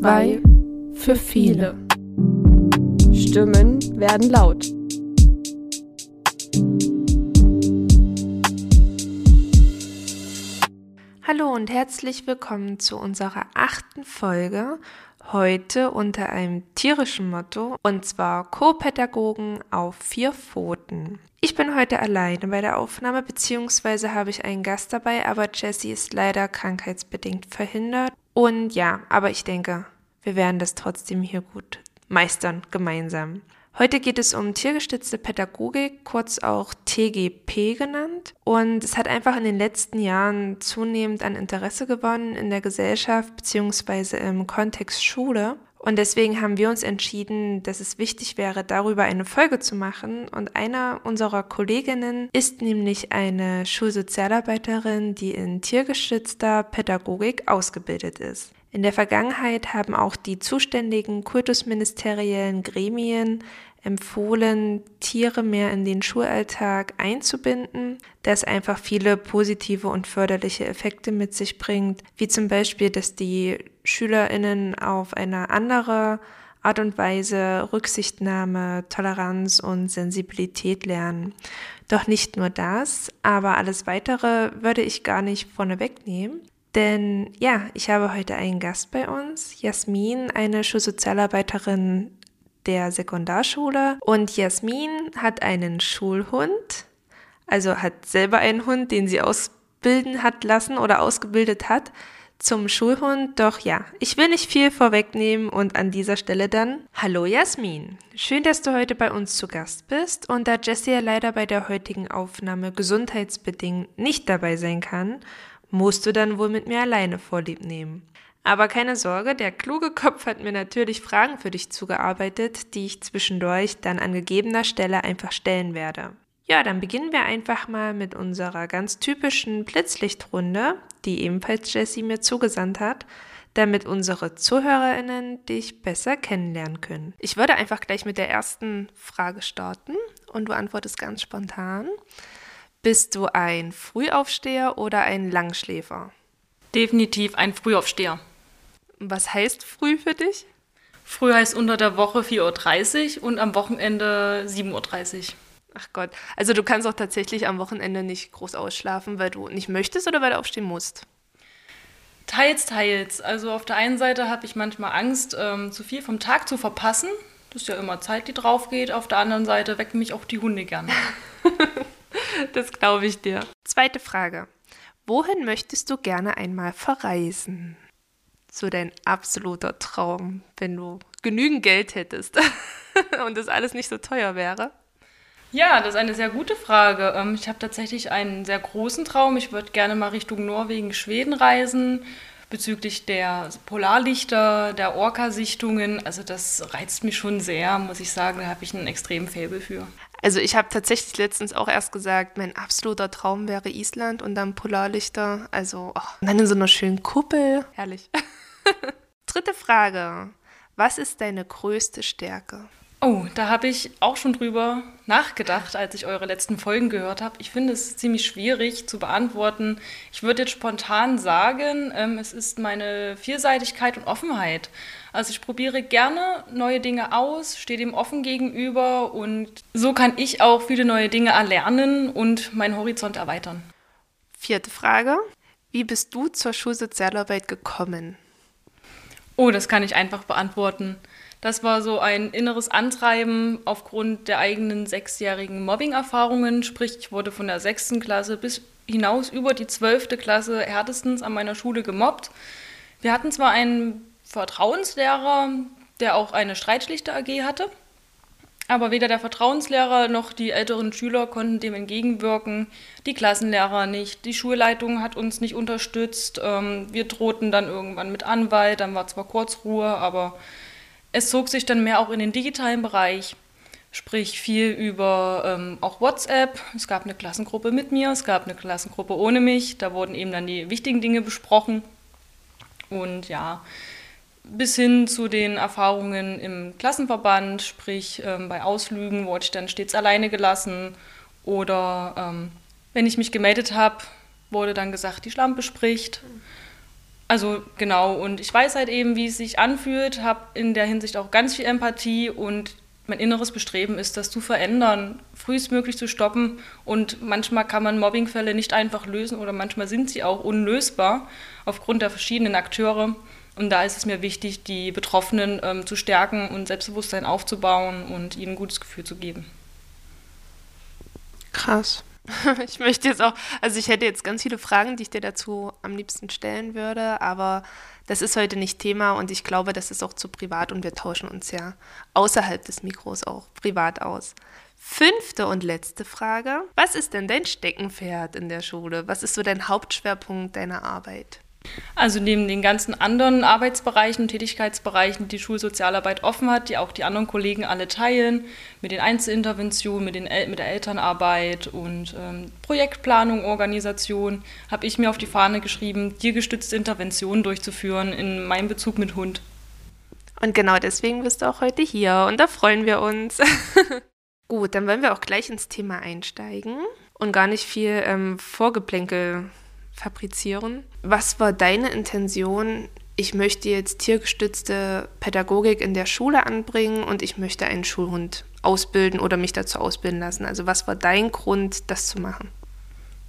Zwei für viele. Stimmen werden laut. Hallo und herzlich willkommen zu unserer achten Folge. Heute unter einem tierischen Motto und zwar Co-Pädagogen auf vier Pfoten. Ich bin heute alleine bei der Aufnahme, beziehungsweise habe ich einen Gast dabei, aber Jessie ist leider krankheitsbedingt verhindert. Und ja, aber ich denke, wir werden das trotzdem hier gut meistern, gemeinsam. Heute geht es um tiergestützte Pädagogik, kurz auch TGP genannt. Und es hat einfach in den letzten Jahren zunehmend an Interesse gewonnen in der Gesellschaft bzw. im Kontext Schule. Und deswegen haben wir uns entschieden, dass es wichtig wäre, darüber eine Folge zu machen. Und einer unserer Kolleginnen ist nämlich eine Schulsozialarbeiterin, die in tiergeschützter Pädagogik ausgebildet ist. In der Vergangenheit haben auch die zuständigen kultusministeriellen Gremien empfohlen, Tiere mehr in den Schulalltag einzubinden, das einfach viele positive und förderliche Effekte mit sich bringt, wie zum Beispiel, dass die Schülerinnen auf eine andere Art und Weise Rücksichtnahme, Toleranz und Sensibilität lernen. Doch nicht nur das, aber alles weitere würde ich gar nicht vorneweg nehmen. Denn ja, ich habe heute einen Gast bei uns, Jasmin, eine Schulsozialarbeiterin der Sekundarschule. Und Jasmin hat einen Schulhund, also hat selber einen Hund, den sie ausbilden hat lassen oder ausgebildet hat zum Schulhund. Doch ja, ich will nicht viel vorwegnehmen und an dieser Stelle dann Hallo Jasmin. Schön, dass du heute bei uns zu Gast bist und da Jessie ja leider bei der heutigen Aufnahme gesundheitsbedingt nicht dabei sein kann, musst du dann wohl mit mir alleine Vorlieb nehmen. Aber keine Sorge, der kluge Kopf hat mir natürlich Fragen für dich zugearbeitet, die ich zwischendurch dann an gegebener Stelle einfach stellen werde. Ja, dann beginnen wir einfach mal mit unserer ganz typischen Blitzlichtrunde, die ebenfalls Jessie mir zugesandt hat, damit unsere ZuhörerInnen dich besser kennenlernen können. Ich würde einfach gleich mit der ersten Frage starten und du antwortest ganz spontan. Bist du ein Frühaufsteher oder ein Langschläfer? Definitiv ein Frühaufsteher. Was heißt früh für dich? Früh heißt unter der Woche 4.30 Uhr und am Wochenende 7.30 Uhr. Ach Gott. Also du kannst auch tatsächlich am Wochenende nicht groß ausschlafen, weil du nicht möchtest oder weil du aufstehen musst? Teils, teils. Also auf der einen Seite habe ich manchmal Angst, ähm, zu viel vom Tag zu verpassen. Das ist ja immer Zeit, die drauf geht. Auf der anderen Seite wecken mich auch die Hunde gerne. das glaube ich dir. Zweite Frage. Wohin möchtest du gerne einmal verreisen? So dein absoluter Traum, wenn du genügend Geld hättest und das alles nicht so teuer wäre? Ja, das ist eine sehr gute Frage. Ähm, ich habe tatsächlich einen sehr großen Traum. Ich würde gerne mal Richtung Norwegen, Schweden reisen, bezüglich der Polarlichter, der Orca-Sichtungen. Also das reizt mich schon sehr, muss ich sagen. Da habe ich einen extremen Faible für. Also ich habe tatsächlich letztens auch erst gesagt, mein absoluter Traum wäre Island und dann Polarlichter. Also oh, und dann in so einer schönen Kuppel. Herrlich. Dritte Frage. Was ist deine größte Stärke? Oh, da habe ich auch schon drüber nachgedacht, als ich eure letzten Folgen gehört habe. Ich finde es ziemlich schwierig zu beantworten. Ich würde jetzt spontan sagen, ähm, es ist meine Vielseitigkeit und Offenheit. Also ich probiere gerne neue Dinge aus, stehe dem offen gegenüber und so kann ich auch viele neue Dinge erlernen und meinen Horizont erweitern. Vierte Frage. Wie bist du zur Schulsozialarbeit gekommen? Oh, das kann ich einfach beantworten. Das war so ein inneres Antreiben aufgrund der eigenen sechsjährigen Mobbing-Erfahrungen. Sprich, ich wurde von der sechsten Klasse bis hinaus über die zwölfte Klasse härtestens an meiner Schule gemobbt. Wir hatten zwar einen Vertrauenslehrer, der auch eine Streitschlichter AG hatte, aber weder der Vertrauenslehrer noch die älteren Schüler konnten dem entgegenwirken, die Klassenlehrer nicht, die Schulleitung hat uns nicht unterstützt. Ähm, wir drohten dann irgendwann mit Anwalt, dann war zwar kurz Ruhe, aber es zog sich dann mehr auch in den digitalen Bereich, sprich viel über ähm, auch WhatsApp. Es gab eine Klassengruppe mit mir, es gab eine Klassengruppe ohne mich, da wurden eben dann die wichtigen Dinge besprochen. Und ja, bis hin zu den Erfahrungen im Klassenverband, sprich ähm, bei Ausflügen wurde ich dann stets alleine gelassen oder ähm, wenn ich mich gemeldet habe, wurde dann gesagt, die Schlampe spricht. Also genau, und ich weiß halt eben, wie es sich anfühlt, habe in der Hinsicht auch ganz viel Empathie und mein inneres Bestreben ist, das zu verändern, frühestmöglich zu stoppen. Und manchmal kann man Mobbingfälle nicht einfach lösen oder manchmal sind sie auch unlösbar aufgrund der verschiedenen Akteure. Und da ist es mir wichtig, die Betroffenen ähm, zu stärken und Selbstbewusstsein aufzubauen und ihnen ein gutes Gefühl zu geben. Krass. Ich möchte jetzt auch, also ich hätte jetzt ganz viele Fragen, die ich dir dazu am liebsten stellen würde, aber das ist heute nicht Thema und ich glaube, das ist auch zu privat und wir tauschen uns ja außerhalb des Mikros auch privat aus. Fünfte und letzte Frage. Was ist denn dein Steckenpferd in der Schule? Was ist so dein Hauptschwerpunkt deiner Arbeit? Also neben den ganzen anderen Arbeitsbereichen und Tätigkeitsbereichen, die die Schulsozialarbeit offen hat, die auch die anderen Kollegen alle teilen, mit den Einzelinterventionen, mit, den El mit der Elternarbeit und ähm, Projektplanung, Organisation, habe ich mir auf die Fahne geschrieben, tiergestützte Interventionen durchzuführen in meinem Bezug mit Hund. Und genau deswegen bist du auch heute hier und da freuen wir uns. Gut, dann wollen wir auch gleich ins Thema einsteigen und gar nicht viel ähm, Vorgeplänkel fabrizieren. Was war deine Intention? Ich möchte jetzt tiergestützte Pädagogik in der Schule anbringen und ich möchte einen Schulhund ausbilden oder mich dazu ausbilden lassen. Also was war dein Grund, das zu machen?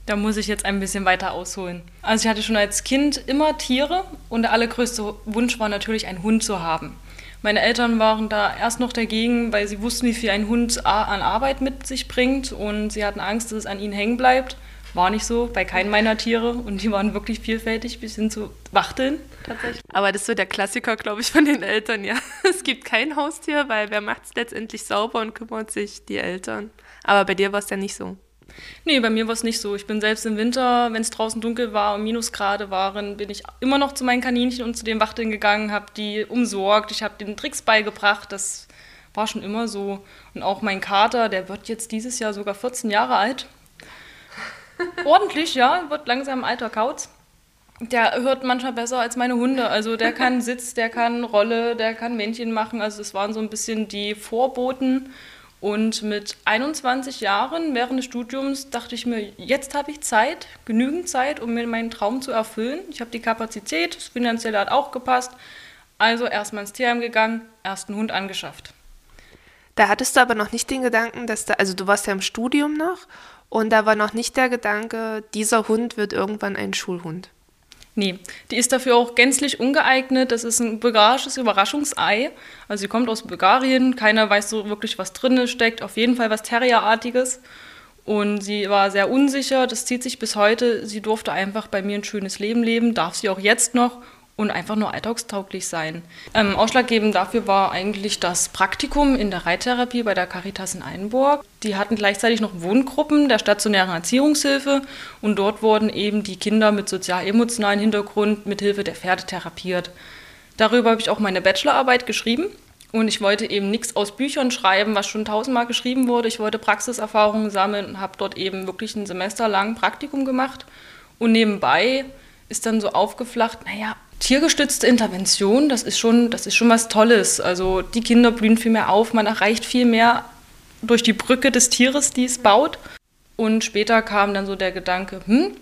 Da muss ich jetzt ein bisschen weiter ausholen. Also ich hatte schon als Kind immer Tiere und der allergrößte Wunsch war natürlich, einen Hund zu haben. Meine Eltern waren da erst noch dagegen, weil sie wussten, wie viel ein Hund an Arbeit mit sich bringt und sie hatten Angst, dass es an ihnen hängen bleibt. War nicht so bei keinem meiner Tiere und die waren wirklich vielfältig bis hin zu Wachteln tatsächlich. Aber das ist so der Klassiker, glaube ich, von den Eltern, ja. Es gibt kein Haustier, weil wer macht es letztendlich sauber und kümmert sich die Eltern. Aber bei dir war es ja nicht so. Nee, bei mir war es nicht so. Ich bin selbst im Winter, wenn es draußen dunkel war und Minusgrade waren, bin ich immer noch zu meinen Kaninchen und zu den Wachteln gegangen, habe die umsorgt, ich habe den Tricks beigebracht. Das war schon immer so. Und auch mein Kater, der wird jetzt dieses Jahr sogar 14 Jahre alt. Ordentlich, ja, wird langsam alter Kauz. Der hört manchmal besser als meine Hunde. Also der kann Sitz, der kann Rolle, der kann Männchen machen. Also es waren so ein bisschen die Vorboten. Und mit 21 Jahren während des Studiums dachte ich mir, jetzt habe ich Zeit, genügend Zeit, um mir meinen Traum zu erfüllen. Ich habe die Kapazität, das Finanzielle hat auch gepasst. Also erstmal ins Tierheim gegangen, ersten Hund angeschafft. Da hattest du aber noch nicht den Gedanken, dass da, also du warst ja im Studium noch und da war noch nicht der Gedanke, dieser Hund wird irgendwann ein Schulhund. Nee, die ist dafür auch gänzlich ungeeignet. Das ist ein bulgarisches Überraschungsei. Also sie kommt aus Bulgarien, keiner weiß so wirklich, was drin steckt. Auf jeden Fall was Terrierartiges. Und sie war sehr unsicher, das zieht sich bis heute. Sie durfte einfach bei mir ein schönes Leben leben, darf sie auch jetzt noch und einfach nur alltagstauglich sein. Ähm, ausschlaggebend dafür war eigentlich das Praktikum in der Reittherapie bei der Caritas in Einburg. Die hatten gleichzeitig noch Wohngruppen der stationären Erziehungshilfe und dort wurden eben die Kinder mit sozial-emotionalen Hintergrund mit Hilfe der Pferde therapiert. Darüber habe ich auch meine Bachelorarbeit geschrieben und ich wollte eben nichts aus Büchern schreiben, was schon tausendmal geschrieben wurde. Ich wollte Praxiserfahrungen sammeln und habe dort eben wirklich ein Semester lang Praktikum gemacht. Und nebenbei ist dann so aufgeflacht, naja, tiergestützte Intervention, das ist schon, das ist schon was Tolles. Also die Kinder blühen viel mehr auf, man erreicht viel mehr durch die Brücke des Tieres, die es baut. Und später kam dann so der Gedanke, hm,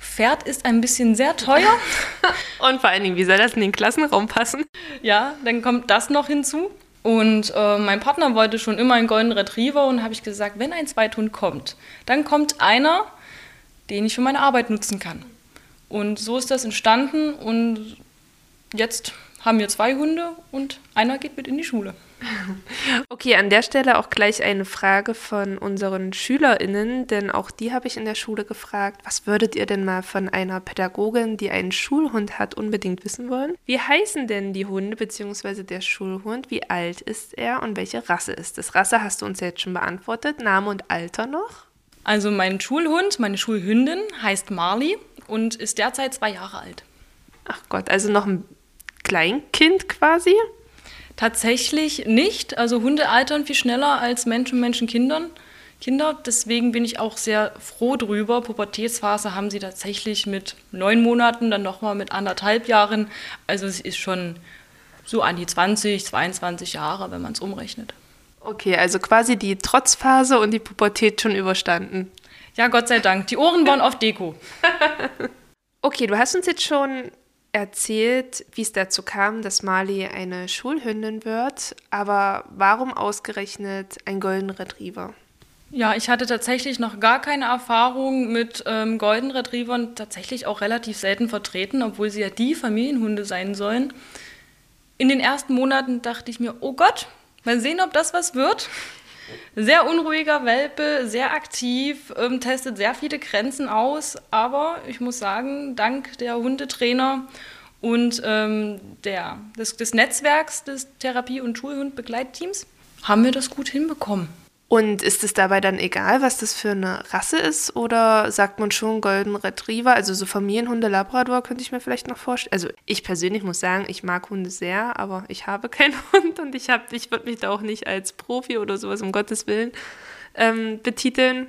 Pferd ist ein bisschen sehr teuer. Und vor allen Dingen, wie soll das in den Klassenraum passen? Ja, dann kommt das noch hinzu. Und äh, mein Partner wollte schon immer einen Golden Retriever und habe ich gesagt, wenn ein Zweithund kommt, dann kommt einer, den ich für meine Arbeit nutzen kann. Und so ist das entstanden und jetzt haben wir zwei Hunde und einer geht mit in die Schule. Okay, an der Stelle auch gleich eine Frage von unseren SchülerInnen, denn auch die habe ich in der Schule gefragt. Was würdet ihr denn mal von einer Pädagogin, die einen Schulhund hat, unbedingt wissen wollen? Wie heißen denn die Hunde bzw. der Schulhund? Wie alt ist er und welche Rasse ist es? Rasse hast du uns jetzt schon beantwortet. Name und Alter noch? Also mein Schulhund, meine Schulhündin heißt Marley und ist derzeit zwei Jahre alt. Ach Gott, also noch ein Kleinkind quasi? Tatsächlich nicht. Also Hunde altern viel schneller als Menschen, Menschen, Kindern. Kinder. Deswegen bin ich auch sehr froh drüber. Pubertätsphase haben sie tatsächlich mit neun Monaten, dann nochmal mit anderthalb Jahren. Also es ist schon so an die 20, 22 Jahre, wenn man es umrechnet. Okay, also quasi die Trotzphase und die Pubertät schon überstanden. Ja, Gott sei Dank. Die Ohren waren auf Deko. okay, du hast uns jetzt schon erzählt, wie es dazu kam, dass Marley eine Schulhündin wird, aber warum ausgerechnet ein Golden Retriever? Ja, ich hatte tatsächlich noch gar keine Erfahrung mit ähm, Golden Retrievern, tatsächlich auch relativ selten vertreten, obwohl sie ja die Familienhunde sein sollen. In den ersten Monaten dachte ich mir, oh Gott, mal sehen, ob das was wird. Sehr unruhiger Welpe, sehr aktiv, ähm, testet sehr viele Grenzen aus, aber ich muss sagen, dank der Hundetrainer und ähm, der, des, des Netzwerks des Therapie- und Schulhundbegleitteams haben wir das gut hinbekommen. Und ist es dabei dann egal, was das für eine Rasse ist? Oder sagt man schon Golden Retriever? Also so Familienhunde Labrador könnte ich mir vielleicht noch vorstellen. Also ich persönlich muss sagen, ich mag Hunde sehr, aber ich habe keinen Hund und ich, ich würde mich da auch nicht als Profi oder sowas, um Gottes Willen, ähm, betiteln.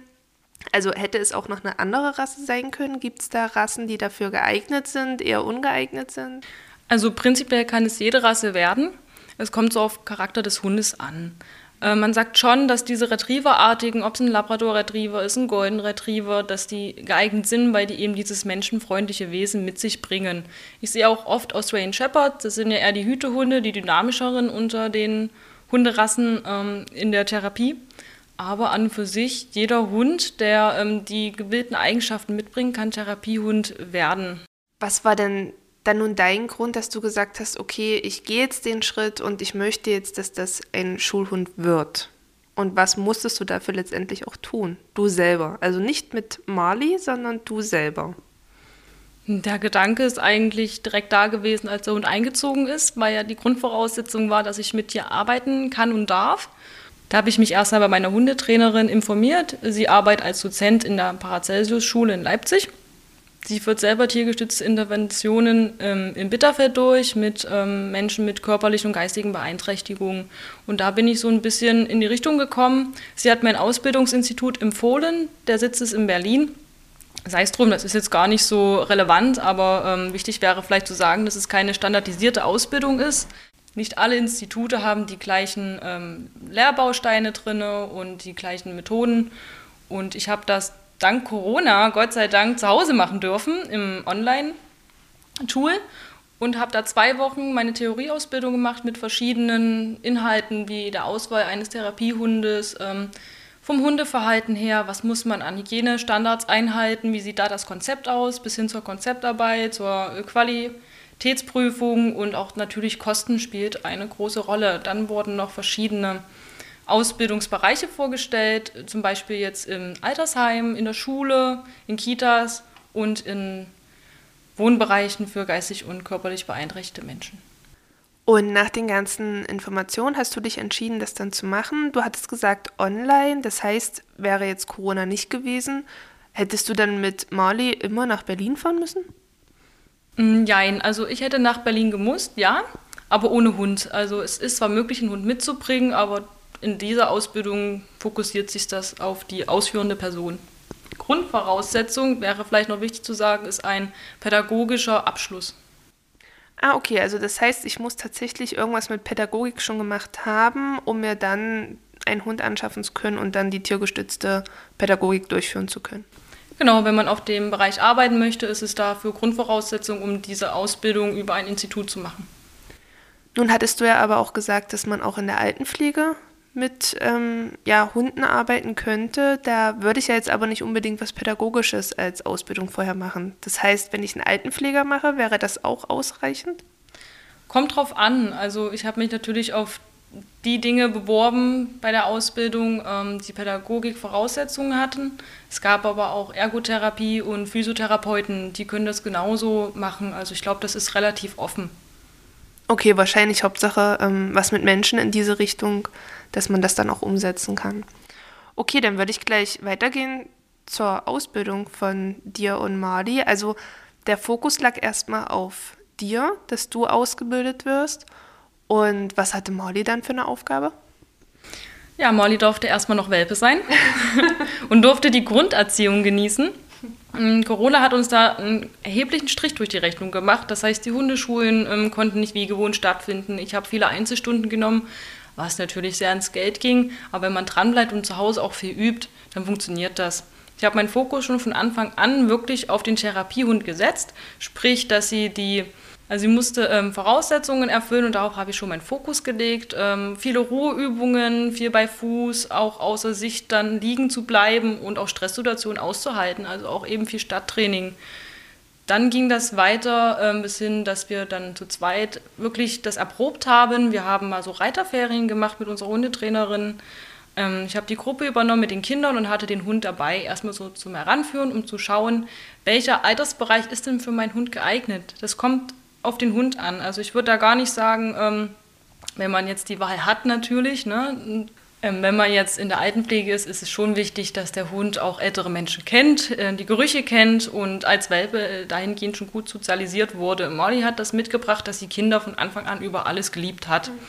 Also hätte es auch noch eine andere Rasse sein können? Gibt es da Rassen, die dafür geeignet sind, eher ungeeignet sind? Also prinzipiell kann es jede Rasse werden. Es kommt so auf Charakter des Hundes an. Äh, man sagt schon, dass diese Retrieverartigen, ob es ein Labrador-Retriever ist, ein Golden Retriever, dass die geeignet sind, weil die eben dieses menschenfreundliche Wesen mit sich bringen. Ich sehe auch oft Australian Shepherd, das sind ja eher die Hütehunde, die dynamischeren unter den Hunderassen ähm, in der Therapie. Aber an und für sich, jeder Hund, der ähm, die gewillten Eigenschaften mitbringt, kann Therapiehund werden. Was war denn dann nun dein Grund, dass du gesagt hast, okay, ich gehe jetzt den Schritt und ich möchte jetzt, dass das ein Schulhund wird? Und was musstest du dafür letztendlich auch tun? Du selber. Also nicht mit Marley, sondern du selber. Der Gedanke ist eigentlich direkt da gewesen, als der Hund eingezogen ist, weil ja die Grundvoraussetzung war, dass ich mit dir arbeiten kann und darf. Da habe ich mich erst mal bei meiner Hundetrainerin informiert. Sie arbeitet als Dozent in der Paracelsus-Schule in Leipzig Sie führt selber tiergestützte Interventionen ähm, im Bitterfeld durch mit ähm, Menschen mit körperlichen und geistigen Beeinträchtigungen. Und da bin ich so ein bisschen in die Richtung gekommen. Sie hat mein Ausbildungsinstitut empfohlen, der Sitz ist in Berlin. Sei es drum, das ist jetzt gar nicht so relevant, aber ähm, wichtig wäre vielleicht zu sagen, dass es keine standardisierte Ausbildung ist. Nicht alle Institute haben die gleichen ähm, Lehrbausteine drin und die gleichen Methoden. Und ich habe das dank Corona, Gott sei Dank, zu Hause machen dürfen im Online-Tool und habe da zwei Wochen meine Theorieausbildung gemacht mit verschiedenen Inhalten wie der Auswahl eines Therapiehundes, ähm, vom Hundeverhalten her, was muss man an Hygienestandards einhalten, wie sieht da das Konzept aus, bis hin zur Konzeptarbeit, zur Qualitätsprüfung und auch natürlich Kosten spielt eine große Rolle. Dann wurden noch verschiedene Ausbildungsbereiche vorgestellt, zum Beispiel jetzt im Altersheim, in der Schule, in Kitas und in Wohnbereichen für geistig und körperlich beeinträchtigte Menschen. Und nach den ganzen Informationen hast du dich entschieden, das dann zu machen. Du hattest gesagt online, das heißt, wäre jetzt Corona nicht gewesen, hättest du dann mit Marley immer nach Berlin fahren müssen? Nein, mm, also ich hätte nach Berlin gemusst, ja, aber ohne Hund. Also es ist zwar möglich, einen Hund mitzubringen, aber in dieser Ausbildung fokussiert sich das auf die ausführende Person. Grundvoraussetzung wäre vielleicht noch wichtig zu sagen, ist ein pädagogischer Abschluss. Ah, okay, also das heißt, ich muss tatsächlich irgendwas mit Pädagogik schon gemacht haben, um mir dann einen Hund anschaffen zu können und dann die tiergestützte Pädagogik durchführen zu können. Genau, wenn man auf dem Bereich arbeiten möchte, ist es dafür Grundvoraussetzung, um diese Ausbildung über ein Institut zu machen. Nun hattest du ja aber auch gesagt, dass man auch in der Altenpflege mit ähm, ja, Hunden arbeiten könnte, da würde ich ja jetzt aber nicht unbedingt was Pädagogisches als Ausbildung vorher machen. Das heißt, wenn ich einen Altenpfleger mache, wäre das auch ausreichend? Kommt drauf an. Also ich habe mich natürlich auf die Dinge beworben bei der Ausbildung, ähm, die Pädagogik-Voraussetzungen hatten. Es gab aber auch Ergotherapie und Physiotherapeuten, die können das genauso machen. Also ich glaube, das ist relativ offen. Okay, wahrscheinlich Hauptsache ähm, was mit Menschen in diese Richtung dass man das dann auch umsetzen kann. Okay, dann würde ich gleich weitergehen zur Ausbildung von dir und Mali. Also der Fokus lag erstmal auf dir, dass du ausgebildet wirst. Und was hatte Molly dann für eine Aufgabe? Ja, Molly durfte erstmal noch Welpe sein und durfte die Grunderziehung genießen. Ähm, Corona hat uns da einen erheblichen Strich durch die Rechnung gemacht. Das heißt, die Hundeschulen ähm, konnten nicht wie gewohnt stattfinden. Ich habe viele Einzelstunden genommen, was natürlich sehr ans Geld ging. Aber wenn man dranbleibt und zu Hause auch viel übt, dann funktioniert das. Ich habe meinen Fokus schon von Anfang an wirklich auf den Therapiehund gesetzt, sprich, dass sie die Also sie musste ähm, Voraussetzungen erfüllen und darauf habe ich schon meinen Fokus gelegt. Ähm, viele Ruheübungen, viel bei Fuß, auch außer Sicht dann liegen zu bleiben und auch Stresssituationen auszuhalten, also auch eben viel Stadttraining. Dann ging das weiter ähm, bis hin, dass wir dann zu zweit wirklich das erprobt haben. Wir haben mal so Reiterferien gemacht mit unserer Hundetrainerin. Ähm, ich habe die Gruppe übernommen mit den Kindern und hatte den Hund dabei, erstmal so zum Heranführen, um zu schauen, welcher Altersbereich ist denn für meinen Hund geeignet. Das kommt auf den Hund an. Also ich würde da gar nicht sagen, ähm, wenn man jetzt die Wahl hat natürlich, ne, wenn man jetzt in der Altenpflege ist, ist es schon wichtig, dass der Hund auch ältere Menschen kennt, äh, die Gerüche kennt und als Welpe äh, dahingehend schon gut sozialisiert wurde. Molly hat das mitgebracht, dass sie Kinder von Anfang an über alles geliebt hat. Mhm.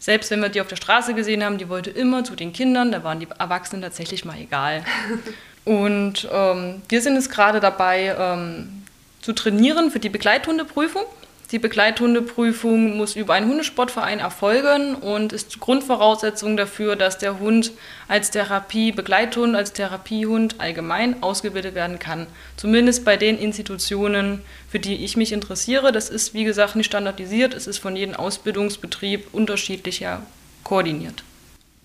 Selbst wenn wir die auf der Straße gesehen haben, die wollte immer zu den Kindern, da waren die Erwachsenen tatsächlich mal egal. und ähm, wir sind jetzt gerade dabei ähm, zu trainieren für die Begleithundeprüfung. Die Begleithundeprüfung muss über einen Hundesportverein erfolgen und ist Grundvoraussetzung dafür, dass der Hund als Therapie-Begleithund, als Therapiehund allgemein ausgebildet werden kann. Zumindest bei den Institutionen, für die ich mich interessiere. Das ist, wie gesagt, nicht standardisiert. Es ist von jedem Ausbildungsbetrieb unterschiedlicher koordiniert.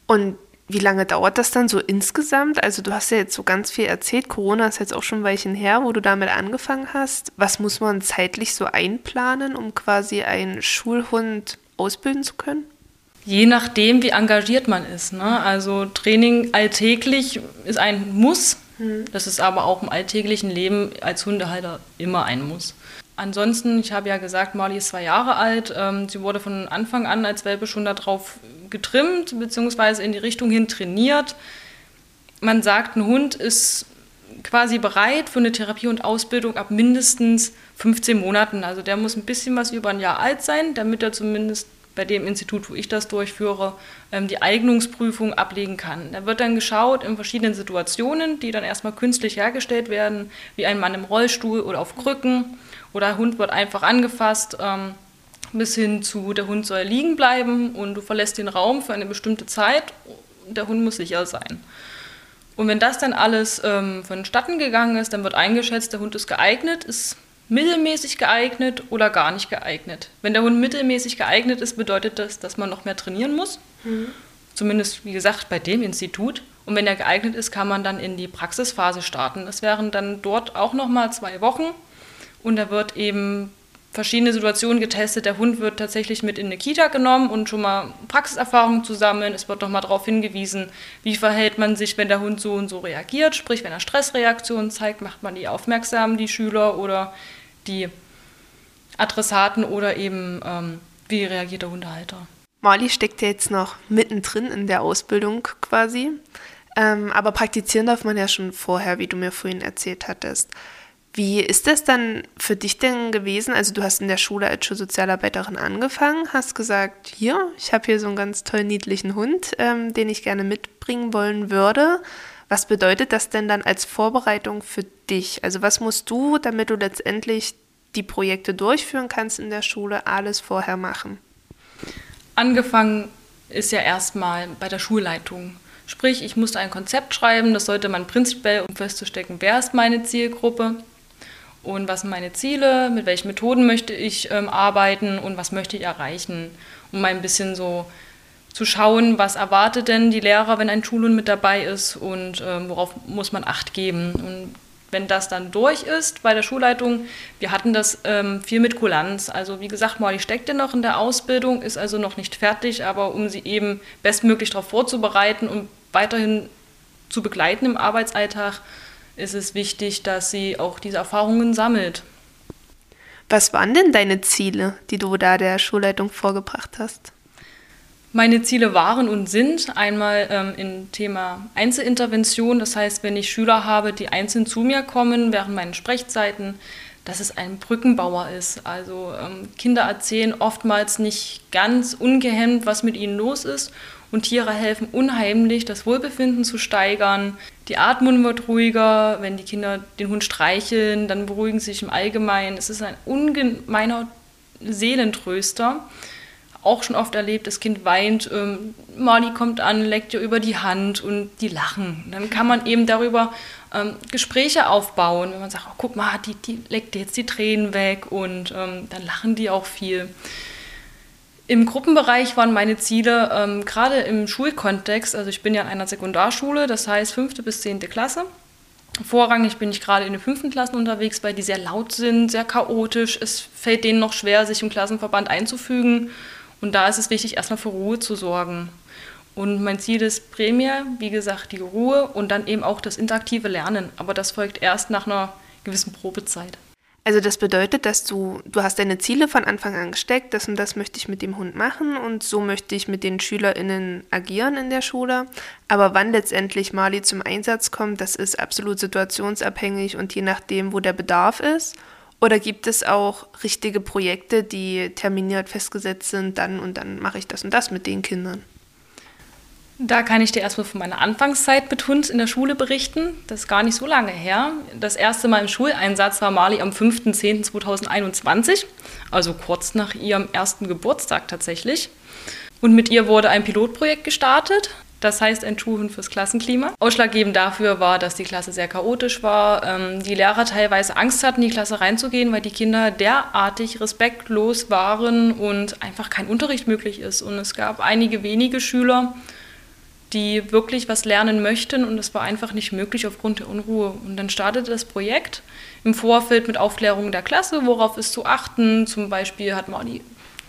Und wie lange dauert das dann so insgesamt? Also du hast ja jetzt so ganz viel erzählt. Corona ist jetzt auch schon ein Weilchen her, wo du damit angefangen hast. Was muss man zeitlich so einplanen, um quasi einen Schulhund ausbilden zu können? Je nachdem, wie engagiert man ist. Ne? Also Training alltäglich ist ein Muss. Hm. Das ist aber auch im alltäglichen Leben als Hundehalter immer ein Muss. Ansonsten, ich habe ja gesagt, Marley ist zwei Jahre alt. Ähm, sie wurde von Anfang an als Welpe schon darauf getrimmt, beziehungsweise in die Richtung hin trainiert. Man sagt, ein Hund ist quasi bereit für eine Therapie und Ausbildung ab mindestens 15 Monaten. Also der muss ein bisschen was über ein Jahr alt sein, damit er zumindest bei dem Institut, wo ich das durchführe, ähm, die Eignungsprüfung ablegen kann. Da wird dann geschaut in verschiedenen Situationen, die dann erstmal künstlich hergestellt werden, wie ein Mann im Rollstuhl oder auf Krücken oder der Hund wird einfach angefasst, ähm, bis hin zu, der Hund soll liegen bleiben und du verlässt den Raum für eine bestimmte Zeit. Der Hund muss sicher sein. Und wenn das dann alles ähm, vonstatten gegangen ist, dann wird eingeschätzt, der Hund ist geeignet, ist mittelmäßig geeignet oder gar nicht geeignet. Wenn der Hund mittelmäßig geeignet ist, bedeutet das, dass man noch mehr trainieren muss. Mhm. Zumindest, wie gesagt, bei dem Institut. Und wenn er geeignet ist, kann man dann in die Praxisphase starten. Das wären dann dort auch nochmal zwei Wochen und da wird eben verschiedene Situationen getestet. Der Hund wird tatsächlich mit in eine Kita genommen und schon mal Praxiserfahrungen zu sammeln. Es wird nochmal darauf hingewiesen, wie verhält man sich, wenn der Hund so und so reagiert. Sprich, wenn er Stressreaktionen zeigt, macht man die aufmerksam, die Schüler oder die Adressaten oder eben, ähm, wie reagiert der Hundehalter. Molly steckt ja jetzt noch mittendrin in der Ausbildung quasi. Ähm, aber praktizieren darf man ja schon vorher, wie du mir vorhin erzählt hattest. Wie ist das dann für dich denn gewesen? Also du hast in der Schule als Schulsozialarbeiterin angefangen, hast gesagt, hier, ich habe hier so einen ganz tollen, niedlichen Hund, ähm, den ich gerne mitbringen wollen würde. Was bedeutet das denn dann als Vorbereitung für dich? Also was musst du, damit du letztendlich die Projekte durchführen kannst in der Schule, alles vorher machen? Angefangen ist ja erstmal bei der Schulleitung. Sprich, ich musste ein Konzept schreiben, das sollte man prinzipiell, um festzustecken, wer ist meine Zielgruppe, und was sind meine Ziele, mit welchen Methoden möchte ich ähm, arbeiten und was möchte ich erreichen, um ein bisschen so zu schauen, was erwartet denn die Lehrer, wenn ein Schulhund mit dabei ist und ähm, worauf muss man Acht geben. Und wenn das dann durch ist bei der Schulleitung, wir hatten das ähm, viel mit Kulanz. Also wie gesagt, Molly steckte noch in der Ausbildung, ist also noch nicht fertig, aber um sie eben bestmöglich darauf vorzubereiten und weiterhin zu begleiten im Arbeitsalltag, ist es wichtig, dass sie auch diese Erfahrungen sammelt. Was waren denn deine Ziele, die du da der Schulleitung vorgebracht hast? Meine Ziele waren und sind einmal ähm, im Thema Einzelintervention, das heißt, wenn ich Schüler habe, die einzeln zu mir kommen während meinen Sprechzeiten, dass es ein Brückenbauer ist. Also ähm, Kinder erzählen oftmals nicht ganz ungehemmt, was mit ihnen los ist und Tiere helfen unheimlich, das Wohlbefinden zu steigern. Die Atmung wird ruhiger, wenn die Kinder den Hund streicheln, dann beruhigen sie sich im Allgemeinen. Es ist ein ungemeiner Seelentröster. Auch schon oft erlebt, das Kind weint, ähm, Marley kommt an, leckt ihr über die Hand und die lachen. Dann kann man eben darüber ähm, Gespräche aufbauen, wenn man sagt, oh, guck mal, die, die leckt jetzt die Tränen weg und ähm, dann lachen die auch viel. Im Gruppenbereich waren meine Ziele ähm, gerade im Schulkontext, also ich bin ja in einer Sekundarschule, das heißt fünfte bis zehnte Klasse. Vorrangig bin ich gerade in den fünften Klassen unterwegs, weil die sehr laut sind, sehr chaotisch. Es fällt denen noch schwer, sich im Klassenverband einzufügen. Und da ist es wichtig, erstmal für Ruhe zu sorgen. Und mein Ziel ist Prämie, wie gesagt, die Ruhe und dann eben auch das interaktive Lernen. Aber das folgt erst nach einer gewissen Probezeit. Also das bedeutet, dass du, du hast deine Ziele von Anfang an gesteckt, das und das möchte ich mit dem Hund machen und so möchte ich mit den SchülerInnen agieren in der Schule. Aber wann letztendlich Mali zum Einsatz kommt, das ist absolut situationsabhängig und je nachdem, wo der Bedarf ist. Oder gibt es auch richtige Projekte, die terminiert festgesetzt sind, dann und dann mache ich das und das mit den Kindern? Da kann ich dir erstmal von meiner Anfangszeit mit Hund in der Schule berichten. Das ist gar nicht so lange her. Das erste Mal im Schuleinsatz war Mali am 5.10.2021, also kurz nach ihrem ersten Geburtstag tatsächlich. Und mit ihr wurde ein Pilotprojekt gestartet. Das heißt ein Schulhund fürs Klassenklima. Ausschlaggebend dafür war, dass die Klasse sehr chaotisch war, ähm, die Lehrer teilweise Angst hatten, in die Klasse reinzugehen, weil die Kinder derartig respektlos waren und einfach kein Unterricht möglich ist. Und es gab einige wenige Schüler, die wirklich was lernen möchten und es war einfach nicht möglich aufgrund der Unruhe. Und dann startete das Projekt im Vorfeld mit Aufklärung der Klasse, worauf ist zu achten. Zum Beispiel hat Marley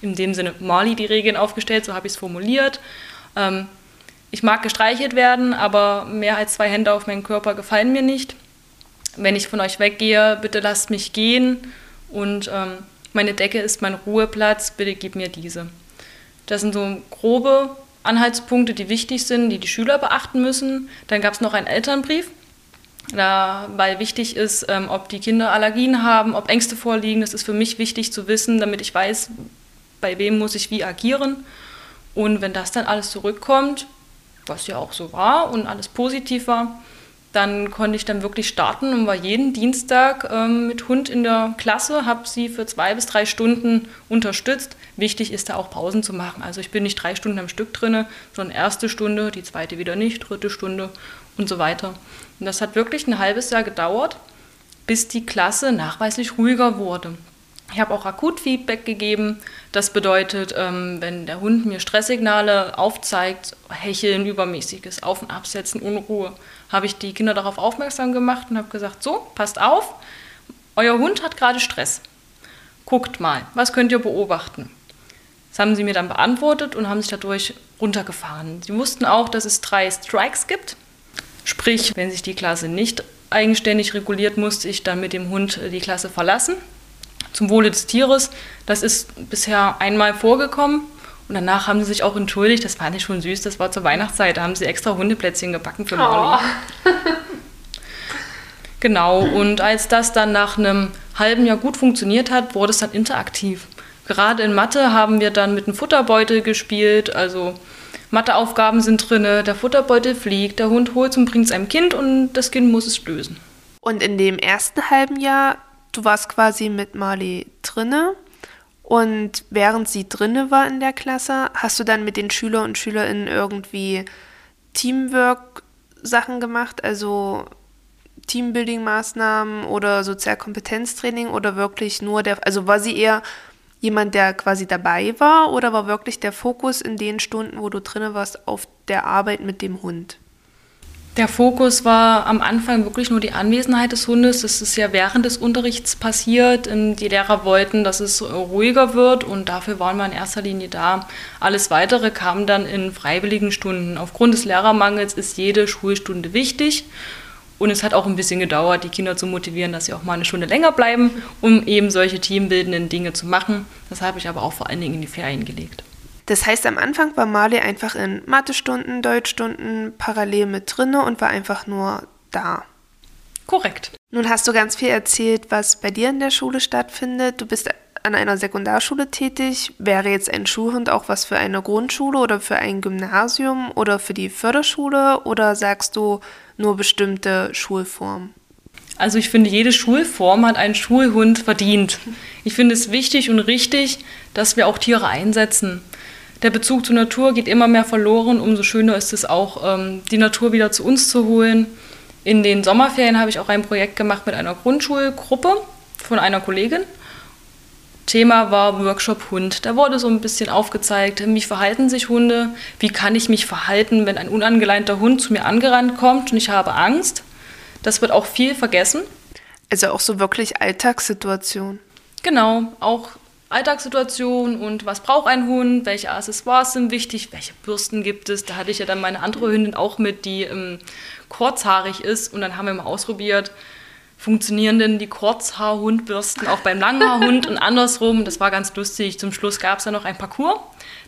in dem Sinne Marley die Regeln aufgestellt, so habe ich es formuliert. Ähm, ich mag gestreichelt werden, aber mehr als zwei Hände auf meinen Körper gefallen mir nicht. Wenn ich von euch weggehe, bitte lasst mich gehen und ähm, meine Decke ist mein Ruheplatz, bitte gib mir diese. Das sind so grobe Anhaltspunkte, die wichtig sind, die die Schüler beachten müssen. Dann gab es noch einen Elternbrief, da, weil wichtig ist, ähm, ob die Kinder Allergien haben, ob Ängste vorliegen. Das ist für mich wichtig zu wissen, damit ich weiß, bei wem muss ich wie agieren. Und wenn das dann alles zurückkommt, was ja auch so war und alles positiv war, dann konnte ich dann wirklich starten und war jeden Dienstag ähm, mit Hund in der Klasse, habe sie für zwei bis drei Stunden unterstützt. Wichtig ist da auch Pausen zu machen. Also ich bin nicht drei Stunden am Stück drinne, sondern erste Stunde, die zweite wieder nicht, dritte Stunde und so weiter. Und das hat wirklich ein halbes Jahr gedauert, bis die Klasse nachweislich ruhiger wurde. Ich habe auch Akutfeedback gegeben. Das bedeutet, ähm, wenn der Hund mir Stresssignale aufzeigt, Hecheln, übermäßiges Auf- und Absetzen, Unruhe, habe ich die Kinder darauf aufmerksam gemacht und habe gesagt, so, passt auf, euer Hund hat gerade Stress. Guckt mal, was könnt ihr beobachten? Das haben sie mir dann beantwortet und haben sich dadurch runtergefahren. Sie wussten auch, dass es drei Strikes gibt. Sprich, wenn sich die Klasse nicht eigenständig reguliert, musste ich dann mit dem Hund die Klasse verlassen. Zum Wohle des Tieres. Das ist bisher einmal vorgekommen. Und danach haben sie sich auch entschuldigt, das fand ich schon süß, das war zur Weihnachtszeit, da haben sie extra Hundeplätzchen gebacken für Molly. Oh. genau, und als das dann nach einem halben Jahr gut funktioniert hat, wurde es dann interaktiv. Gerade in Mathe haben wir dann mit einem Futterbeutel gespielt, also Matheaufgaben sind drin, der Futterbeutel fliegt, der Hund holt es und bringt es einem Kind und das Kind muss es lösen. Und in dem ersten halben Jahr, du warst quasi mit Marley drinne und während sie drinne war in der Klasse, hast du dann mit den Schüler und Schülerinnen irgendwie Teamwork-Sachen gemacht, also Teambuilding-Maßnahmen oder Sozialkompetenztraining oder wirklich nur der, also war sie eher jemand, der quasi dabei war oder war wirklich der Fokus in den Stunden, wo du drinne warst, auf der Arbeit mit dem Hund? Der Fokus war am Anfang wirklich nur die Anwesenheit des Hundes. Das ist ja während des Unterrichts passiert. Die Lehrer wollten, dass es ruhiger wird und dafür waren wir in erster Linie da. Alles Weitere kam dann in freiwilligen Stunden. Aufgrund des Lehrermangels ist jede Schulstunde wichtig. Und es hat auch ein bisschen gedauert, die Kinder zu motivieren, dass sie auch mal eine Stunde länger bleiben, um eben solche teambildenden Dinge zu machen. Das habe ich aber auch vor allen Dingen in die Ferien gelegt. Das heißt, am Anfang war Marley einfach in Mathestunden, Deutschstunden parallel mit drinne und war einfach nur da. Korrekt. Nun hast du ganz viel erzählt, was bei dir in der Schule stattfindet. Du bist an einer Sekundarschule tätig. Wäre jetzt ein Schulhund auch was für eine Grundschule oder für ein Gymnasium oder für die Förderschule oder sagst du nur bestimmte Schulformen? Also ich finde, jede Schulform hat einen Schulhund verdient. Ich finde es wichtig und richtig, dass wir auch Tiere einsetzen der Bezug zur Natur geht immer mehr verloren. Umso schöner ist es auch, ähm, die Natur wieder zu uns zu holen. In den Sommerferien habe ich auch ein Projekt gemacht mit einer Grundschulgruppe von einer Kollegin. Thema war Workshop Hund. Da wurde so ein bisschen aufgezeigt, wie verhalten sich Hunde, wie kann ich mich verhalten, wenn ein unangeleinter Hund zu mir angerannt kommt und ich habe Angst. Das wird auch viel vergessen. Also auch so wirklich Alltagssituationen. Genau, auch Alltagssituationen und was braucht ein Hund, welche Accessoires sind wichtig, welche Bürsten gibt es. Da hatte ich ja dann meine andere Hündin auch mit, die ähm, kurzhaarig ist und dann haben wir mal ausprobiert, funktionieren denn die Kurzhaarhundbürsten auch beim Langhaarhund und andersrum. Das war ganz lustig. Zum Schluss gab es dann noch ein Parcours.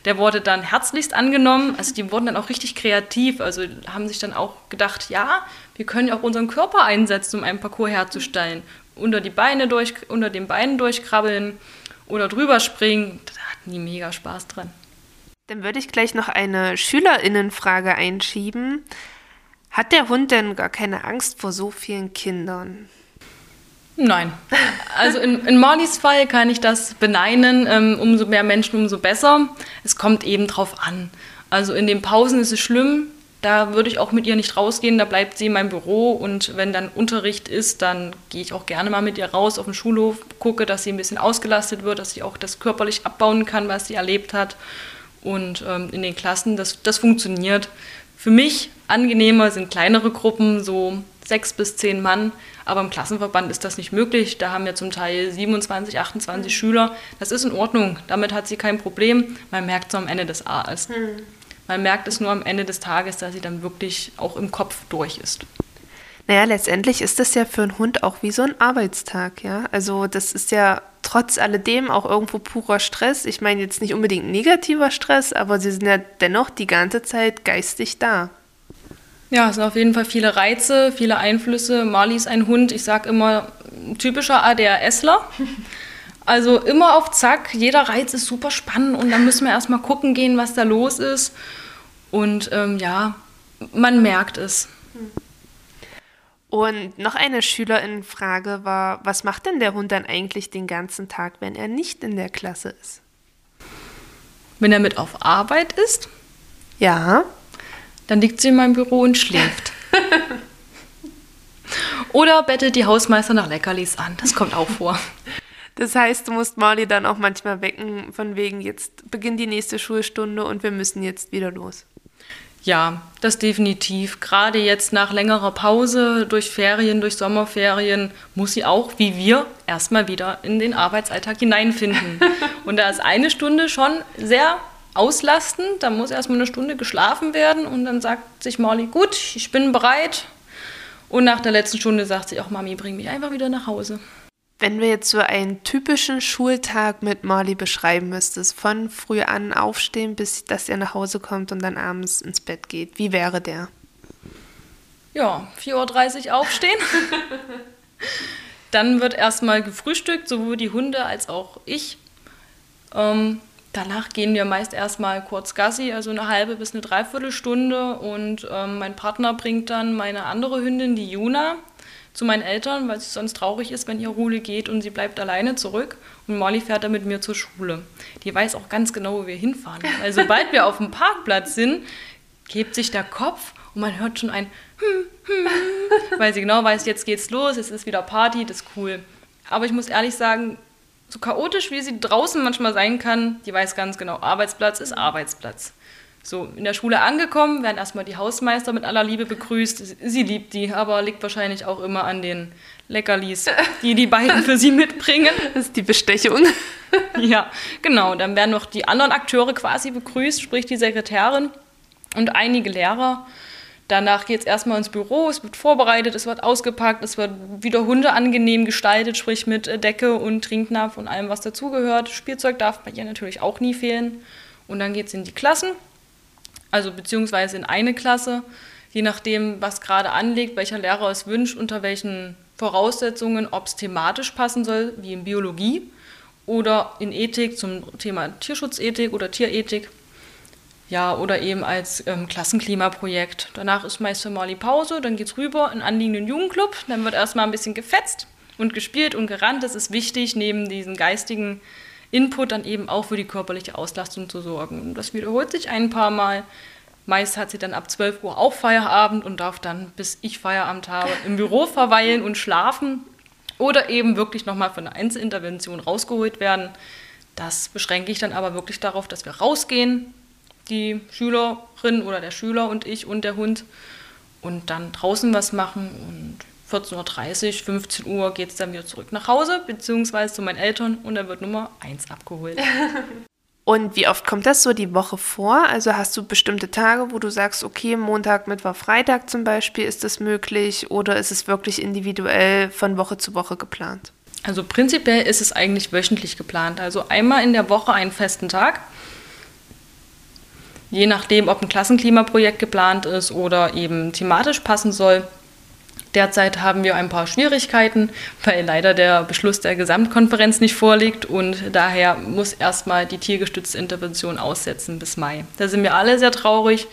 Der wurde dann herzlichst angenommen. Also die wurden dann auch richtig kreativ. Also haben sich dann auch gedacht, ja, wir können ja auch unseren Körper einsetzen, um einen Parcours herzustellen. Unter, die Beine durch, unter den Beinen durchkrabbeln oder drüber springen. Da hatten die mega Spaß dran. Dann würde ich gleich noch eine Schülerinnenfrage einschieben. Hat der Hund denn gar keine Angst vor so vielen Kindern? Nein. Also in, in Marlies Fall kann ich das beneinen. Ähm, umso mehr Menschen, umso besser. Es kommt eben drauf an. Also in den Pausen ist es schlimm. Da würde ich auch mit ihr nicht rausgehen. Da bleibt sie in meinem Büro. Und wenn dann Unterricht ist, dann gehe ich auch gerne mal mit ihr raus auf den Schulhof, gucke, dass sie ein bisschen ausgelastet wird, dass sie auch das körperlich abbauen kann, was sie erlebt hat. Und ähm, in den Klassen, das, das funktioniert. Für mich angenehmer sind kleinere Gruppen, so sechs bis zehn Mann. Aber im Klassenverband ist das nicht möglich. Da haben wir zum Teil 27, 28 mhm. Schüler. Das ist in Ordnung. Damit hat sie kein Problem. Man merkt es am Ende des A's. Mhm. Man merkt es nur am Ende des Tages, dass sie dann wirklich auch im Kopf durch ist. Naja, letztendlich ist das ja für einen Hund auch wie so ein Arbeitstag, ja. Also das ist ja trotz alledem auch irgendwo purer Stress. Ich meine jetzt nicht unbedingt negativer Stress, aber sie sind ja dennoch die ganze Zeit geistig da. Ja, es sind auf jeden Fall viele Reize, viele Einflüsse. Marley ist ein Hund, ich sage immer, typischer ADHSler. Also immer auf Zack, jeder Reiz ist super spannend und dann müssen wir erstmal gucken gehen, was da los ist. Und ähm, ja, man merkt es. Und noch eine Schülerinnenfrage war, was macht denn der Hund dann eigentlich den ganzen Tag, wenn er nicht in der Klasse ist? Wenn er mit auf Arbeit ist? Ja. Dann liegt sie in meinem Büro und schläft. Oder bettelt die Hausmeister nach Leckerlis an. Das kommt auch vor. Das heißt, du musst Molly dann auch manchmal wecken, von wegen, jetzt beginnt die nächste Schulstunde und wir müssen jetzt wieder los. Ja, das definitiv. Gerade jetzt nach längerer Pause, durch Ferien, durch Sommerferien, muss sie auch, wie wir, erstmal wieder in den Arbeitsalltag hineinfinden. Und da ist eine Stunde schon sehr auslasten. Da muss erstmal eine Stunde geschlafen werden und dann sagt sich Molly, gut, ich bin bereit. Und nach der letzten Stunde sagt sie auch, Mami, bring mich einfach wieder nach Hause. Wenn wir jetzt so einen typischen Schultag mit Molly beschreiben müsstest, von früh an aufstehen, bis dass er nach Hause kommt und dann abends ins Bett geht, wie wäre der? Ja, 4.30 Uhr aufstehen. dann wird erstmal gefrühstückt, sowohl die Hunde als auch ich. Ähm, Danach gehen wir meist erstmal kurz Gassi, also eine halbe bis eine Dreiviertelstunde. Und ähm, mein Partner bringt dann meine andere Hündin, die Juna, zu meinen Eltern, weil sie sonst traurig ist, wenn ihr Rule geht und sie bleibt alleine zurück. Und Molly fährt dann mit mir zur Schule. Die weiß auch ganz genau, wo wir hinfahren. Weil sobald wir auf dem Parkplatz sind, hebt sich der Kopf und man hört schon ein hm, hm, weil sie genau weiß, jetzt geht's los, es ist wieder Party, das ist cool. Aber ich muss ehrlich sagen, so chaotisch wie sie draußen manchmal sein kann, die weiß ganz genau, Arbeitsplatz ist Arbeitsplatz. So, in der Schule angekommen, werden erstmal die Hausmeister mit aller Liebe begrüßt. Sie liebt die, aber liegt wahrscheinlich auch immer an den Leckerlis, die die beiden für sie mitbringen. Das ist die Bestechung. Ja, genau. Dann werden noch die anderen Akteure quasi begrüßt, sprich die Sekretärin und einige Lehrer. Danach geht es erstmal ins Büro, es wird vorbereitet, es wird ausgepackt, es wird wieder Hunde angenehm gestaltet, sprich mit Decke und Trinknapf und allem, was dazugehört. Spielzeug darf bei ihr natürlich auch nie fehlen. Und dann geht es in die Klassen, also beziehungsweise in eine Klasse, je nachdem, was gerade anliegt, welcher Lehrer es wünscht, unter welchen Voraussetzungen, ob es thematisch passen soll, wie in Biologie oder in Ethik zum Thema Tierschutzethik oder Tierethik ja, oder eben als ähm, Klassenklimaprojekt. Danach ist meist mal die Pause, dann geht es rüber in einen anliegenden Jugendclub, dann wird erstmal ein bisschen gefetzt und gespielt und gerannt. Das ist wichtig, neben diesem geistigen Input dann eben auch für die körperliche Auslastung zu sorgen. Und das wiederholt sich ein paar Mal. Meist hat sie dann ab 12 Uhr auch Feierabend und darf dann, bis ich Feierabend habe, im Büro verweilen und schlafen oder eben wirklich nochmal von der Einzelintervention rausgeholt werden. Das beschränke ich dann aber wirklich darauf, dass wir rausgehen, die Schülerin oder der Schüler und ich und der Hund und dann draußen was machen und 14.30 Uhr, 15 Uhr geht es dann wieder zurück nach Hause, beziehungsweise zu meinen Eltern und dann wird Nummer 1 abgeholt. Und wie oft kommt das so die Woche vor? Also hast du bestimmte Tage, wo du sagst, okay, Montag, Mittwoch, Freitag zum Beispiel ist das möglich oder ist es wirklich individuell von Woche zu Woche geplant? Also prinzipiell ist es eigentlich wöchentlich geplant. Also einmal in der Woche einen festen Tag. Je nachdem, ob ein Klassenklimaprojekt geplant ist oder eben thematisch passen soll, Derzeit haben wir ein paar Schwierigkeiten, weil leider der Beschluss der Gesamtkonferenz nicht vorliegt und daher muss erstmal die tiergestützte Intervention aussetzen bis Mai. Da sind wir alle sehr traurig.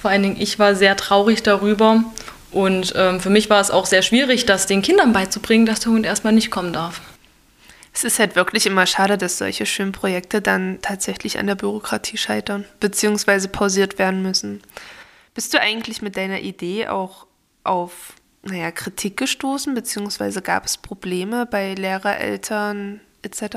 Vor allen Dingen ich war sehr traurig darüber und ähm, für mich war es auch sehr schwierig, das den Kindern beizubringen, dass der Hund erstmal nicht kommen darf. Es ist halt wirklich immer schade, dass solche schönen Projekte dann tatsächlich an der Bürokratie scheitern, beziehungsweise pausiert werden müssen. Bist du eigentlich mit deiner Idee auch auf naja, Kritik gestoßen, beziehungsweise gab es Probleme bei Lehrer, Eltern etc.?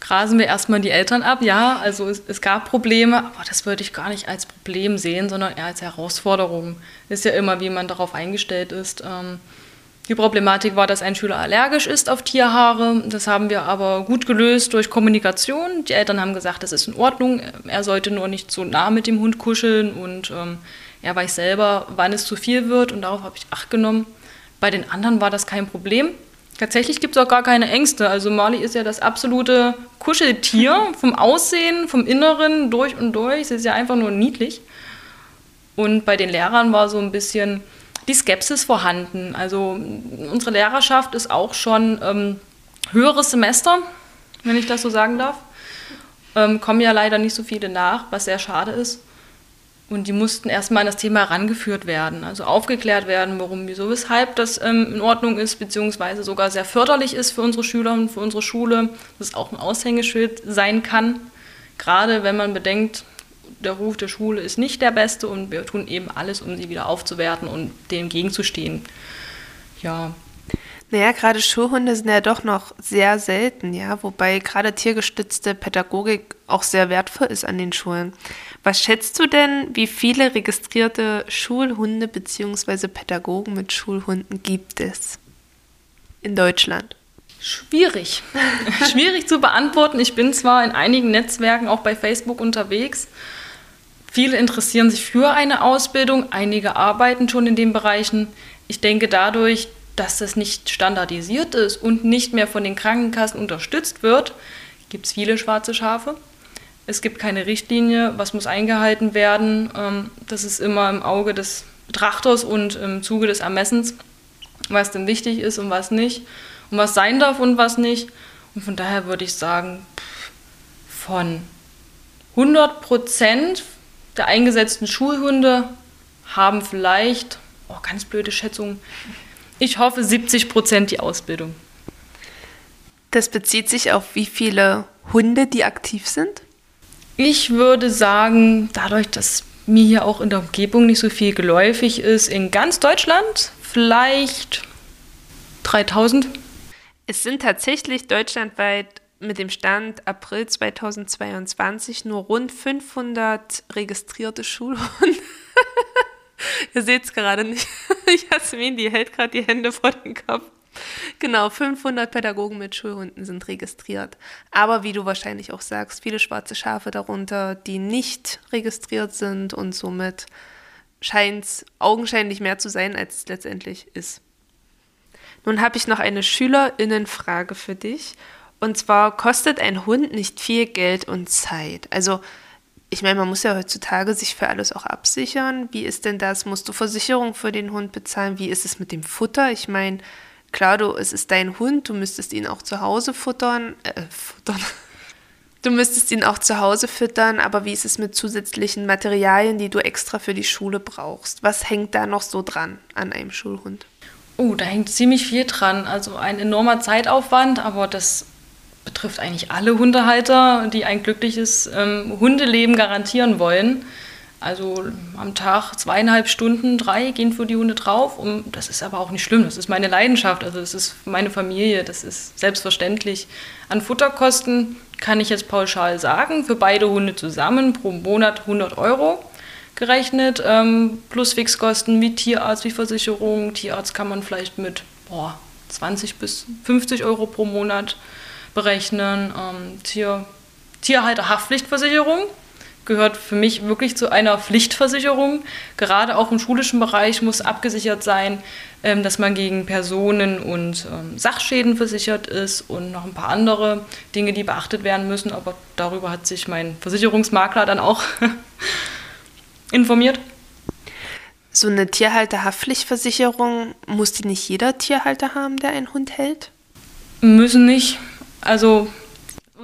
Grasen wir erstmal die Eltern ab, ja, also es, es, gab Probleme, aber das würde ich gar nicht als Problem sehen, sondern eher als Herausforderung. Ist ja immer, wie man darauf eingestellt ist. Ähm, die Problematik war, dass ein Schüler allergisch ist auf Tierhaare. Das haben wir aber gut gelöst durch Kommunikation. Die Eltern haben gesagt, das ist in Ordnung. Er sollte nur nicht so nah mit dem Hund kuscheln und er weiß selber, wann es zu viel wird und darauf habe ich Acht genommen. Bei den anderen war das kein Problem. Tatsächlich gibt es auch gar keine Ängste. Also Mali ist ja das absolute Kuscheltier vom Aussehen, vom Inneren, durch und durch. Sie ist ja einfach nur niedlich. Und bei den Lehrern war so ein bisschen die Skepsis vorhanden. Also unsere Lehrerschaft ist auch schon ähm, höheres Semester, wenn ich das so sagen darf. Ähm, kommen ja leider nicht so viele nach, was sehr schade ist. Und die mussten erstmal an das Thema herangeführt werden, also aufgeklärt werden, warum, wieso, weshalb das ähm, in Ordnung ist, beziehungsweise sogar sehr förderlich ist für unsere Schüler und für unsere Schule, dass es auch ein Aushängeschild sein kann. Gerade wenn man bedenkt, der Ruf der Schule ist nicht der beste und wir tun eben alles, um sie wieder aufzuwerten und dem gegenzustehen. Ja, naja, gerade Schulhunde sind ja doch noch sehr selten, ja, wobei gerade tiergestützte Pädagogik auch sehr wertvoll ist an den Schulen. Was schätzt du denn, wie viele registrierte Schulhunde bzw. Pädagogen mit Schulhunden gibt es in Deutschland? Schwierig. Schwierig zu beantworten. Ich bin zwar in einigen Netzwerken auch bei Facebook unterwegs. Viele interessieren sich für eine Ausbildung, einige arbeiten schon in den Bereichen. Ich denke dadurch, dass das nicht standardisiert ist und nicht mehr von den Krankenkassen unterstützt wird, gibt es viele schwarze Schafe. Es gibt keine Richtlinie, was muss eingehalten werden. Ähm, das ist immer im Auge des Betrachters und im Zuge des Ermessens, was denn wichtig ist und was nicht und was sein darf und was nicht. Und von daher würde ich sagen, von 100 Prozent der eingesetzten Schulhunde haben vielleicht, oh, ganz blöde Schätzung, ich hoffe 70 Prozent die Ausbildung. Das bezieht sich auf wie viele Hunde, die aktiv sind? Ich würde sagen, dadurch, dass mir hier auch in der Umgebung nicht so viel geläufig ist, in ganz Deutschland vielleicht 3000. Es sind tatsächlich deutschlandweit mit dem Stand April 2022 nur rund 500 registrierte Schulhunde. Ihr seht es gerade nicht. Jasmin, die hält gerade die Hände vor den Kopf. Genau, 500 Pädagogen mit Schulhunden sind registriert. Aber wie du wahrscheinlich auch sagst, viele schwarze Schafe darunter, die nicht registriert sind und somit scheint es augenscheinlich mehr zu sein, als es letztendlich ist. Nun habe ich noch eine Schülerinnenfrage für dich. Und zwar kostet ein Hund nicht viel Geld und Zeit. Also ich meine, man muss ja heutzutage sich für alles auch absichern. Wie ist denn das? Musst du Versicherung für den Hund bezahlen? Wie ist es mit dem Futter? Ich meine, klar, du, es ist dein Hund, du müsstest ihn auch zu Hause futtern. Äh, futtern. Du müsstest ihn auch zu Hause füttern, aber wie ist es mit zusätzlichen Materialien, die du extra für die Schule brauchst? Was hängt da noch so dran an einem Schulhund? Oh, da hängt ziemlich viel dran. Also ein enormer Zeitaufwand, aber das betrifft eigentlich alle Hundehalter, die ein glückliches ähm, Hundeleben garantieren wollen. Also am Tag zweieinhalb Stunden, drei gehen für die Hunde drauf. Und das ist aber auch nicht schlimm. Das ist meine Leidenschaft. Also das ist meine Familie. Das ist selbstverständlich. An Futterkosten kann ich jetzt pauschal sagen, für beide Hunde zusammen pro Monat 100 Euro gerechnet, ähm, plus Fixkosten wie Tierarzt, wie Versicherung. Tierarzt kann man vielleicht mit boah, 20 bis 50 Euro pro Monat berechnen. Ähm, Tier, Tierhalterhaftpflichtversicherung gehört für mich wirklich zu einer Pflichtversicherung. Gerade auch im schulischen Bereich muss abgesichert sein, ähm, dass man gegen Personen und ähm, Sachschäden versichert ist und noch ein paar andere Dinge, die beachtet werden müssen. Aber darüber hat sich mein Versicherungsmakler dann auch informiert. So eine Tierhalterhaftpflichtversicherung, muss die nicht jeder Tierhalter haben, der einen Hund hält? Müssen nicht. Also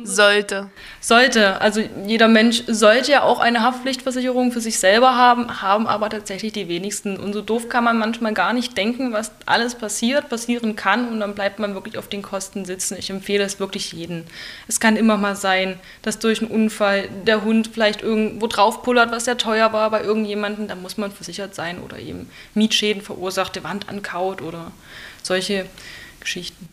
sollte. Sollte. Also jeder Mensch sollte ja auch eine Haftpflichtversicherung für sich selber haben, haben aber tatsächlich die wenigsten. Und so doof kann man manchmal gar nicht denken, was alles passiert, passieren kann und dann bleibt man wirklich auf den Kosten sitzen. Ich empfehle es wirklich jedem. Es kann immer mal sein, dass durch einen Unfall der Hund vielleicht irgendwo draufpullert, was sehr teuer war bei irgendjemandem, da muss man versichert sein oder eben Mietschäden verursacht, die Wand ankaut oder solche Geschichten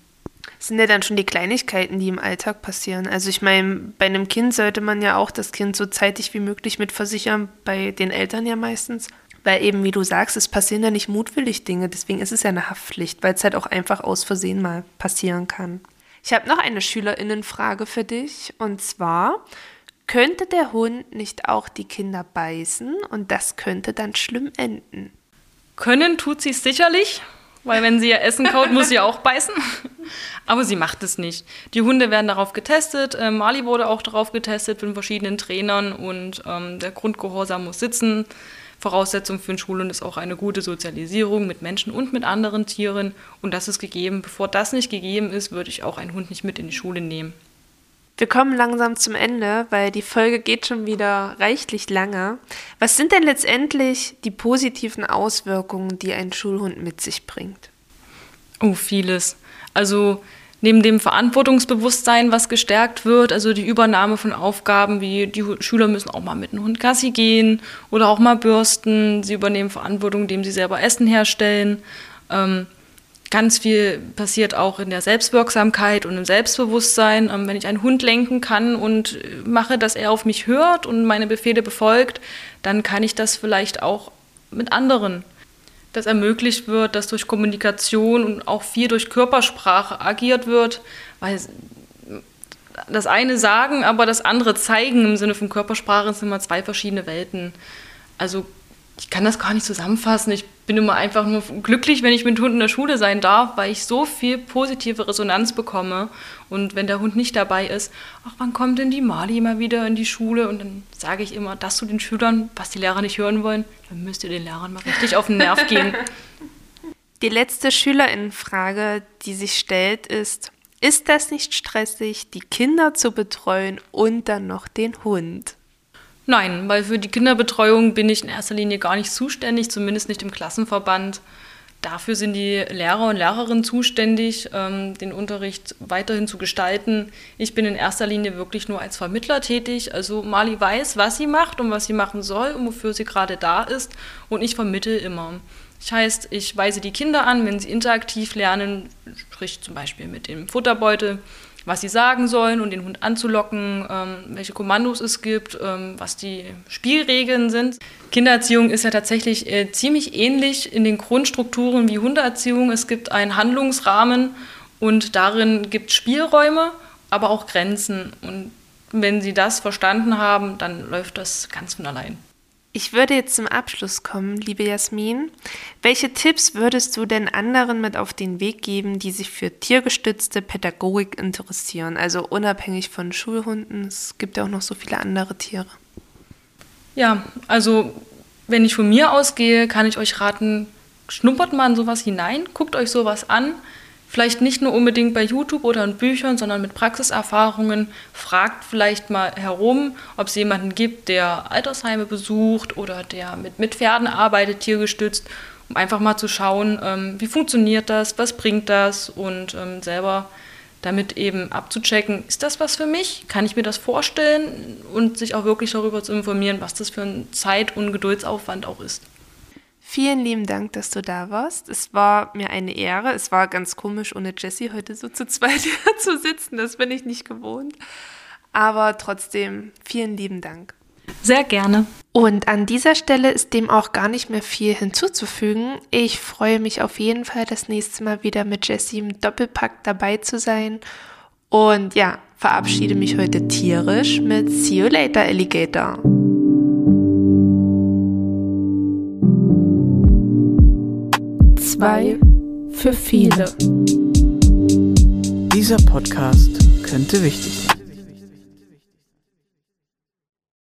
sind ja dann schon die Kleinigkeiten, die im Alltag passieren. Also ich meine, bei einem Kind sollte man ja auch das Kind so zeitig wie möglich mit versichern, bei den Eltern ja meistens. Weil eben, wie du sagst, es passieren ja nicht mutwillig Dinge, deswegen ist es ja eine Haftpflicht, weil es halt auch einfach aus Versehen mal passieren kann. Ich habe noch eine Schülerinnenfrage für dich und zwar, könnte der Hund nicht auch die Kinder beißen und das könnte dann schlimm enden? Können tut sie sicherlich, weil wenn sie ja Essen kaut, muss sie auch beißen. Aber sie macht es nicht. Die Hunde werden darauf getestet. Ähm, Mali wurde auch darauf getestet von verschiedenen Trainern und ähm, der Grundgehorsam muss sitzen. Voraussetzung für einen Schulhund ist auch eine gute Sozialisierung mit Menschen und mit anderen Tieren. Und das ist gegeben. Bevor das nicht gegeben ist, würde ich auch einen Hund nicht mit in die Schule nehmen. Wir kommen langsam zum Ende, weil die Folge geht schon wieder reichlich lange. Was sind denn letztendlich die positiven Auswirkungen, die ein Schulhund mit sich bringt? Oh, vieles. Also neben dem Verantwortungsbewusstsein, was gestärkt wird, also die Übernahme von Aufgaben, wie die Schüler müssen auch mal mit einem Hund Gassi gehen oder auch mal bürsten. Sie übernehmen Verantwortung, indem sie selber Essen herstellen. Ähm, Ganz viel passiert auch in der Selbstwirksamkeit und im Selbstbewusstsein. Ähm, wenn ich einen Hund lenken kann und mache, dass er auf mich hört und meine Befehle befolgt, dann kann ich das vielleicht auch mit anderen. Dass ermöglicht wird, dass durch Kommunikation und auch viel durch Körpersprache agiert wird, weil das eine sagen, aber das andere zeigen im Sinne von Körpersprache sind immer zwei verschiedene Welten. Also ich kann das gar nicht zusammenfassen. Ich bin immer einfach nur glücklich, wenn ich mit dem Hund in der Schule sein darf, weil ich so viel positive Resonanz bekomme. Und wenn der Hund nicht dabei ist, ach, wann kommt denn die Mali mal wieder in die Schule? Und dann sage ich immer das zu den Schülern, was die Lehrer nicht hören wollen. Dann müsst ihr den Lehrern mal richtig auf den Nerv gehen. Die letzte Schülerinnenfrage, die sich stellt, ist, ist das nicht stressig, die Kinder zu betreuen und dann noch den Hund? Nein, weil für die Kinderbetreuung bin ich in erster Linie gar nicht zuständig, zumindest nicht im Klassenverband. Dafür sind die Lehrer und Lehrerinnen zuständig, ähm, den Unterricht weiterhin zu gestalten. Ich bin in erster Linie wirklich nur als Vermittler tätig. Also Mali weiß, was sie macht und was sie machen soll und wofür sie gerade da ist. Und ich vermittle immer. Das heißt, ich weise die Kinder an, wenn sie interaktiv lernen, sprich zum Beispiel mit dem Futterbeutel, was sie sagen sollen und den Hund anzulocken, ähm, welche Kommandos es gibt, ähm, was die Spielregeln sind. Kindererziehung ist ja tatsächlich äh, ziemlich ähnlich in den Grundstrukturen wie Hundeerziehung. Es gibt einen Handlungsrahmen und darin gibt es Spielräume, aber auch Grenzen. Und wenn sie das verstanden haben, dann läuft das ganz von allein. Ich würde jetzt zum Abschluss kommen, liebe Jasmin. Welche Tipps würdest du denn anderen mit auf den Weg geben, die sich für tiergestützte Pädagogik interessieren? Also unabhängig von Schulhunden, es gibt ja auch noch so viele andere Tiere. Ja, also wenn ich von mir ausgehe, kann ich euch raten, schnuppert mal in sowas hinein, guckt euch sowas an Vielleicht nicht nur unbedingt bei YouTube oder in Büchern, sondern mit Praxiserfahrungen. Fragt vielleicht mal herum, ob es jemanden gibt, der Altersheime besucht oder der mit, mit Pferden arbeitet, tiergestützt, um einfach mal zu schauen, ähm, wie funktioniert das, was bringt das und ähm, selber damit eben abzuchecken, ist das was für mich? Kann ich mir das vorstellen? Und sich auch wirklich darüber zu informieren, was das für ein Zeit- und Geduldsaufwand auch ist. Vielen lieben Dank, dass du da warst. Es war mir eine Ehre. Es war ganz komisch, ohne Jessie heute so zu zweit zu sitzen. Das bin ich nicht gewohnt. Aber trotzdem, vielen lieben Dank. Sehr gerne. Und an dieser Stelle ist dem auch gar nicht mehr viel hinzuzufügen. Ich freue mich auf jeden Fall, das nächste Mal wieder mit Jessie im Doppelpack dabei zu sein. Und ja, verabschiede mich heute tierisch mit See you later, Alligator. Zwei für viele. Dieser Podcast könnte wichtig sein.